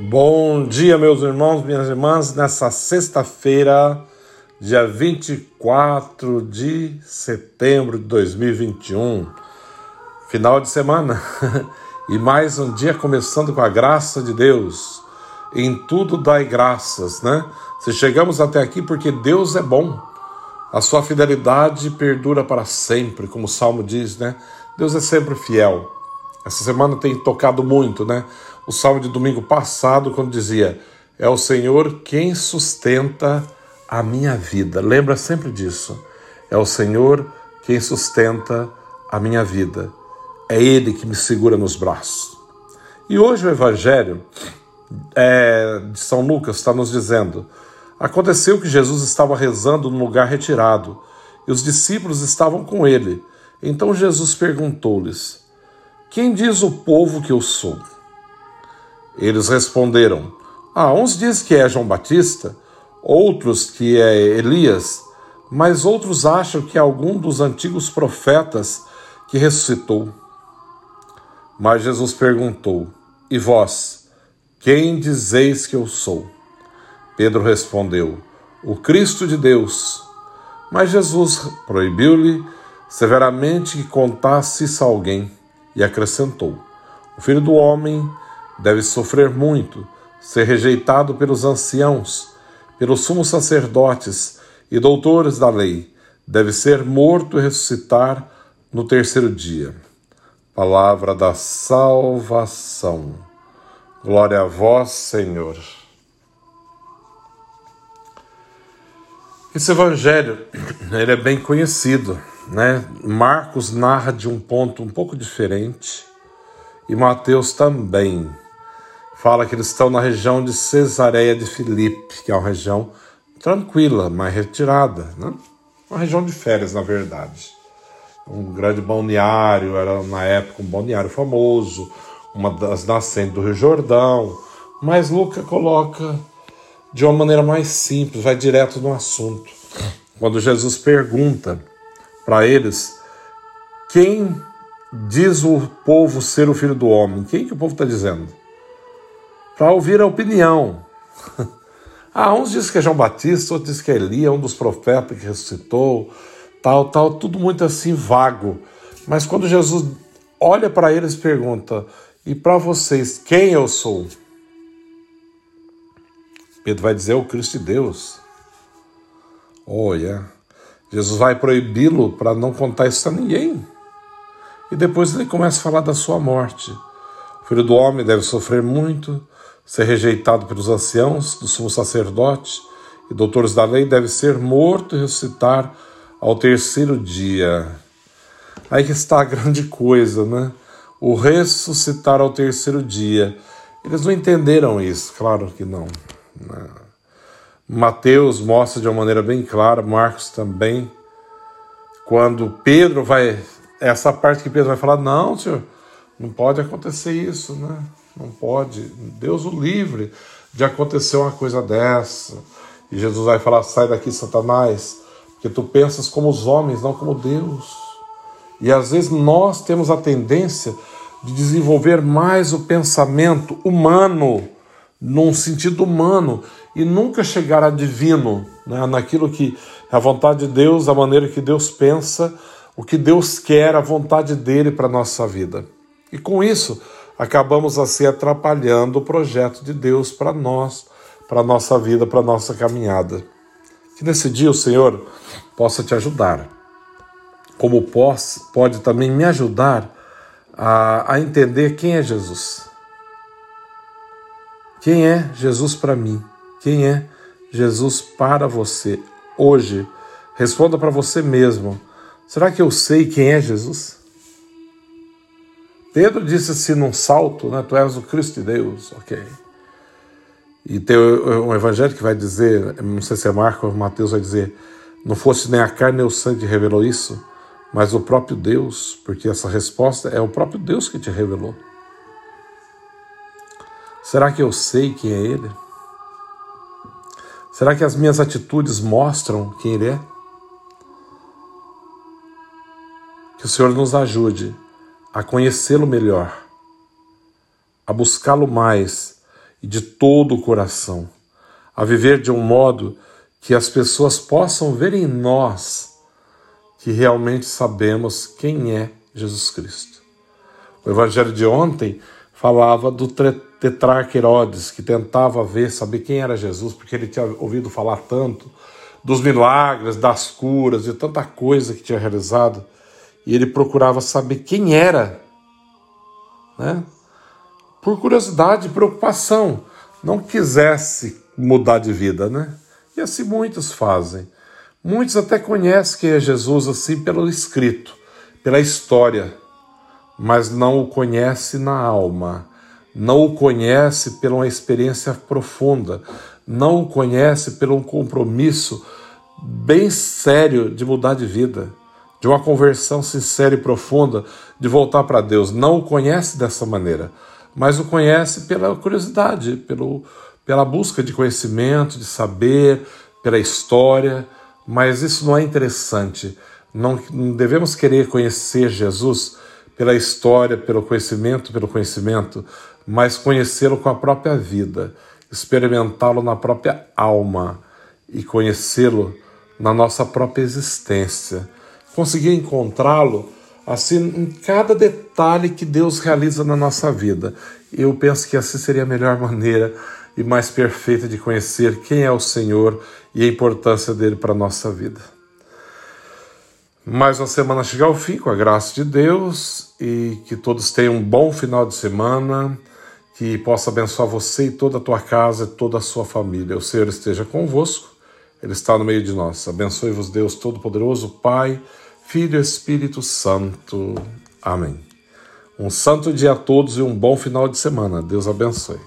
Bom dia, meus irmãos, minhas irmãs, nessa sexta-feira, dia 24 de setembro de 2021, final de semana, e mais um dia começando com a graça de Deus. Em tudo dai graças, né? Se chegamos até aqui porque Deus é bom, a sua fidelidade perdura para sempre, como o salmo diz, né? Deus é sempre fiel. Essa semana tem tocado muito, né? O salmo de domingo passado, quando dizia: É o Senhor quem sustenta a minha vida. Lembra sempre disso. É o Senhor quem sustenta a minha vida. É Ele que me segura nos braços. E hoje o Evangelho é, de São Lucas está nos dizendo: Aconteceu que Jesus estava rezando num lugar retirado e os discípulos estavam com ele. Então Jesus perguntou-lhes: quem diz o povo que eu sou? Eles responderam: Ah, uns diz que é João Batista, outros que é Elias, mas outros acham que é algum dos antigos profetas que ressuscitou. Mas Jesus perguntou: E vós, quem dizeis que eu sou? Pedro respondeu: O Cristo de Deus. Mas Jesus proibiu-lhe severamente que contasse isso a alguém e acrescentou: O filho do homem deve sofrer muito, ser rejeitado pelos anciãos, pelos sumos sacerdotes e doutores da lei, deve ser morto e ressuscitar no terceiro dia. Palavra da salvação. Glória a vós, Senhor. Esse evangelho, ele é bem conhecido. Né? Marcos narra de um ponto um pouco diferente e Mateus também. Fala que eles estão na região de Cesareia de Filipe, que é uma região tranquila, mais retirada, né? uma região de férias, na verdade. Um grande balneário, era na época um balneário famoso, uma das nascentes do Rio Jordão, mas Luca coloca de uma maneira mais simples, vai direto no assunto. Quando Jesus pergunta para eles: quem diz o povo ser o filho do homem? Quem que o povo está dizendo? Para ouvir a opinião. ah, uns dizem que é João Batista, outros dizem que é Elias, um dos profetas que ressuscitou, tal, tal, tudo muito assim vago. Mas quando Jesus olha para eles e pergunta: e para vocês, quem eu sou? Pedro vai dizer: o Cristo de Deus. Olha. Jesus vai proibi-lo para não contar isso a ninguém. E depois ele começa a falar da sua morte. O filho do homem deve sofrer muito, ser rejeitado pelos anciãos, do sumo sacerdote e doutores da lei, deve ser morto e ressuscitar ao terceiro dia. Aí que está a grande coisa, né? O ressuscitar ao terceiro dia. Eles não entenderam isso, claro que não. não. Mateus mostra de uma maneira bem clara, Marcos também, quando Pedro vai, essa parte que Pedro vai falar, não, senhor, não pode acontecer isso, né? Não pode, Deus o livre de acontecer uma coisa dessa. E Jesus vai falar: sai daqui, Satanás, porque tu pensas como os homens, não como Deus. E às vezes nós temos a tendência de desenvolver mais o pensamento humano num sentido humano e nunca chegar a divino, né? naquilo que é a vontade de Deus, a maneira que Deus pensa, o que Deus quer, a vontade dele para a nossa vida. E com isso, acabamos assim atrapalhando o projeto de Deus para nós, para a nossa vida, para a nossa caminhada. Que nesse dia o Senhor possa te ajudar, como pode também me ajudar a, a entender quem é Jesus quem é Jesus para mim? Quem é Jesus para você hoje? Responda para você mesmo. Será que eu sei quem é Jesus? Pedro disse assim num salto, né? Tu és o Cristo de Deus, ok. E tem um evangelho que vai dizer, não sei se é Marcos ou Mateus, vai dizer: Não fosse nem a carne nem o sangue que revelou isso, mas o próprio Deus, porque essa resposta é o próprio Deus que te revelou. Será que eu sei quem é Ele? Será que as minhas atitudes mostram quem Ele é? Que o Senhor nos ajude a conhecê-lo melhor, a buscá-lo mais e de todo o coração, a viver de um modo que as pessoas possam ver em nós que realmente sabemos quem é Jesus Cristo. O evangelho de ontem falava do tetrarca Herodes, que tentava ver, saber quem era Jesus, porque ele tinha ouvido falar tanto dos milagres, das curas, de tanta coisa que tinha realizado, e ele procurava saber quem era, né? Por curiosidade preocupação, não quisesse mudar de vida, né? E assim muitos fazem. Muitos até conhecem quem é Jesus assim pelo escrito, pela história, mas não o conhece na alma, não o conhece pela uma experiência profunda, não o conhece pelo um compromisso bem sério de mudar de vida, de uma conversão sincera e profunda, de voltar para Deus. Não o conhece dessa maneira, mas o conhece pela curiosidade, pelo, pela busca de conhecimento, de saber, pela história. Mas isso não é interessante. Não, não devemos querer conhecer Jesus pela história, pelo conhecimento, pelo conhecimento, mas conhecê-lo com a própria vida, experimentá-lo na própria alma e conhecê-lo na nossa própria existência. Conseguir encontrá-lo assim em cada detalhe que Deus realiza na nossa vida. Eu penso que assim seria a melhor maneira e mais perfeita de conhecer quem é o Senhor e a importância dele para a nossa vida. Mais uma semana chega ao fim, com a graça de Deus, e que todos tenham um bom final de semana, que possa abençoar você e toda a tua casa e toda a sua família. O Senhor esteja convosco, Ele está no meio de nós. Abençoe-vos, Deus Todo-Poderoso, Pai, Filho e Espírito Santo. Amém. Um santo dia a todos e um bom final de semana. Deus abençoe.